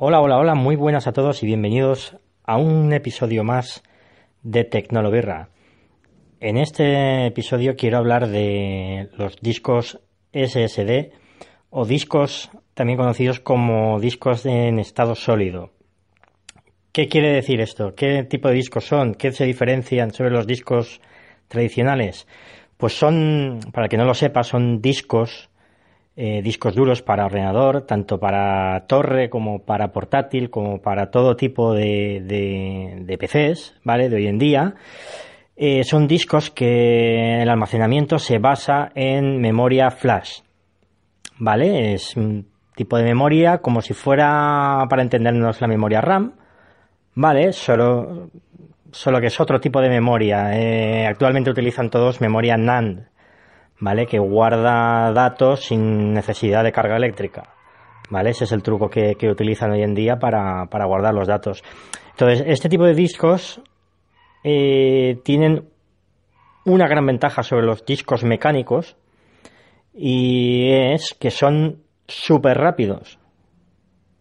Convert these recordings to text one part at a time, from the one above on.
Hola, hola, hola, muy buenas a todos y bienvenidos a un episodio más de Tecnologuerra. En este episodio quiero hablar de los discos SSD o discos también conocidos como discos en estado sólido. ¿Qué quiere decir esto? ¿Qué tipo de discos son? ¿Qué se diferencian sobre los discos tradicionales? Pues son, para que no lo sepa, son discos eh, discos duros para ordenador, tanto para torre como para portátil, como para todo tipo de, de, PCs, ¿vale? De hoy en día. Eh, son discos que el almacenamiento se basa en memoria flash, ¿vale? Es un tipo de memoria como si fuera, para entendernos, la memoria RAM, ¿vale? Solo, solo que es otro tipo de memoria. Eh, actualmente utilizan todos memoria NAND, ¿vale? Que guarda datos sin necesidad de carga eléctrica, ¿vale? Ese es el truco que, utilizan hoy en día para, guardar los datos. Entonces, este tipo de discos eh, tienen una gran ventaja sobre los discos mecánicos y es que son súper rápidos.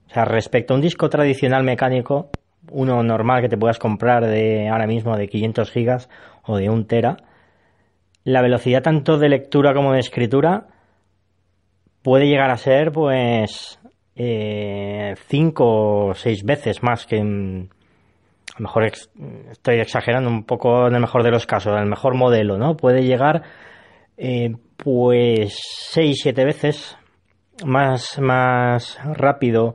O sea, respecto a un disco tradicional mecánico, uno normal que te puedas comprar de ahora mismo de 500 gigas o de un tera, la velocidad tanto de lectura como de escritura puede llegar a ser pues eh, cinco o seis veces más que a lo mejor estoy exagerando un poco en el mejor de los casos, en el mejor modelo, ¿no? Puede llegar eh, pues seis, siete veces más, más rápido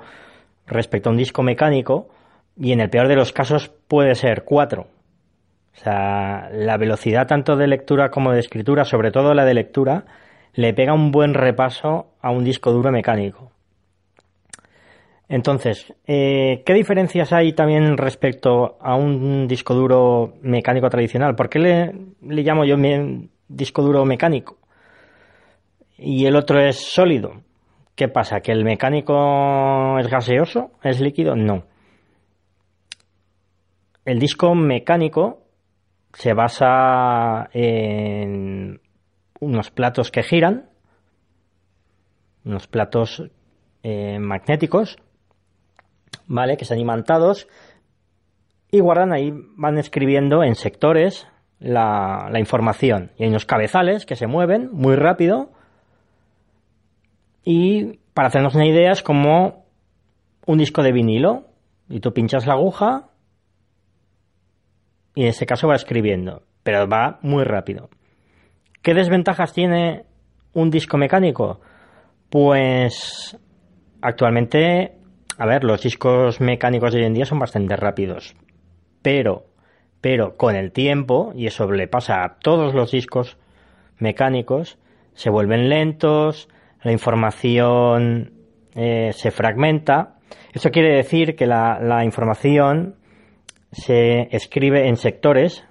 respecto a un disco mecánico y en el peor de los casos puede ser cuatro. O sea, la velocidad tanto de lectura como de escritura, sobre todo la de lectura, le pega un buen repaso a un disco duro mecánico. Entonces, eh, ¿qué diferencias hay también respecto a un disco duro mecánico tradicional? ¿Por qué le, le llamo yo disco duro mecánico? Y el otro es sólido. ¿Qué pasa? ¿Que el mecánico es gaseoso? ¿Es líquido? No. El disco mecánico se basa en unos platos que giran, unos platos eh, magnéticos, ¿vale? Que están imantados y guardan ahí, van escribiendo en sectores la, la información. Y hay unos cabezales que se mueven muy rápido y para hacernos una idea es como un disco de vinilo y tú pinchas la aguja y en ese caso va escribiendo, pero va muy rápido. ¿Qué desventajas tiene un disco mecánico? Pues actualmente, a ver, los discos mecánicos de hoy en día son bastante rápidos, pero, pero con el tiempo, y eso le pasa a todos los discos mecánicos, se vuelven lentos, la información eh, se fragmenta. Eso quiere decir que la, la información se escribe en sectores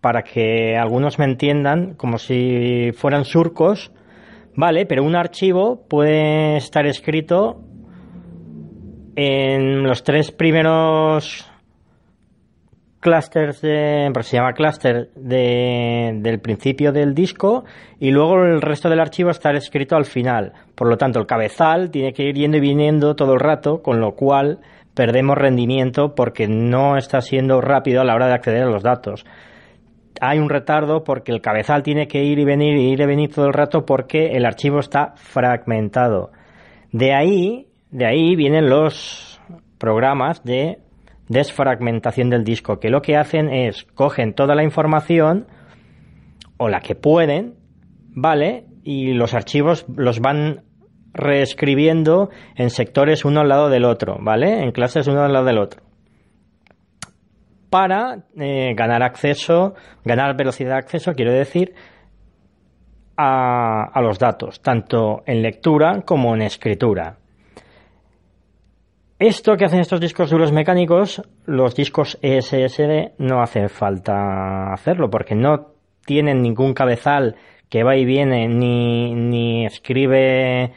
para que algunos me entiendan como si fueran surcos, vale, pero un archivo puede estar escrito en los tres primeros clusters de, se llama cluster de, del principio del disco y luego el resto del archivo estar escrito al final. Por lo tanto, el cabezal tiene que ir yendo y viniendo todo el rato, con lo cual perdemos rendimiento porque no está siendo rápido a la hora de acceder a los datos. Hay un retardo porque el cabezal tiene que ir y venir y ir y venir todo el rato porque el archivo está fragmentado. De ahí, de ahí vienen los programas de desfragmentación del disco, que lo que hacen es cogen toda la información o la que pueden, ¿vale? Y los archivos los van reescribiendo en sectores uno al lado del otro, ¿vale? En clases uno al lado del otro. Para eh, ganar acceso, ganar velocidad de acceso, quiero decir, a, los datos, tanto en lectura como en escritura. Esto que hacen estos discos duros mecánicos, los discos SSD no hace falta hacerlo porque no tienen ningún cabezal que va y viene ni, ni escribe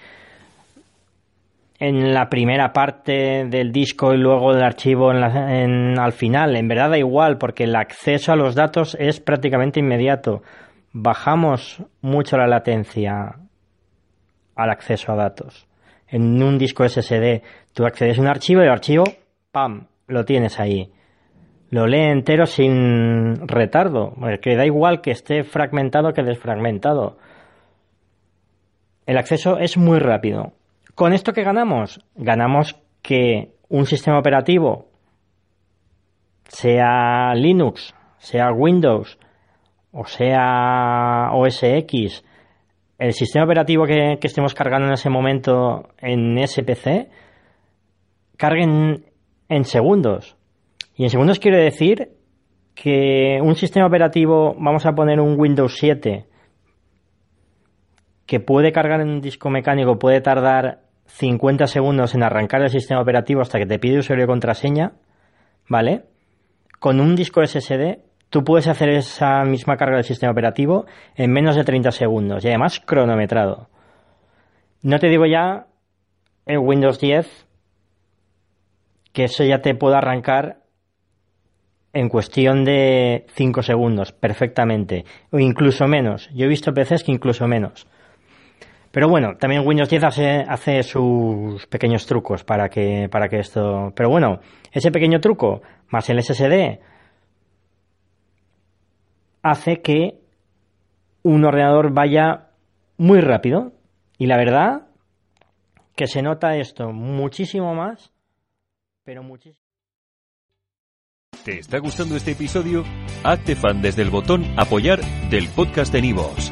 en la primera parte del disco y luego del archivo en al final. En verdad da igual porque el acceso a los datos es prácticamente inmediato. Bajamos mucho la latencia al acceso a datos. En un disco SSD tú accedes a un archivo y el archivo, ¡pam!, lo tienes ahí. Lo lee entero sin retardo, que da igual que esté fragmentado que desfragmentado. El acceso es muy rápido. ¿Con esto qué ganamos? Ganamos que un sistema operativo, sea Linux, sea Windows o sea OS X, el sistema operativo que, estemos cargando en ese momento en ese PC carguen en segundos. Y en segundos quiere decir que un sistema operativo, vamos a poner un Windows 7, que puede cargar en un disco mecánico, puede tardar 50 segundos en arrancar el sistema operativo hasta que te pide usuario y contraseña, ¿vale? Con un disco SSD tú puedes hacer esa misma carga del sistema operativo en menos de 30 segundos y además cronometrado. No te digo ya en Windows 10 que eso ya te puede arrancar en cuestión de 5 segundos perfectamente o incluso menos. Yo he visto PCs que incluso menos. Pero bueno, también Windows 10 hace, hace sus pequeños trucos para que, para que esto... Pero bueno, ese pequeño truco más el SSD hace que un ordenador vaya muy rápido. Y la verdad que se nota esto muchísimo más, pero muchísimo. ¿Te está gustando este episodio? Hazte fan desde el botón apoyar del podcast de Nivos.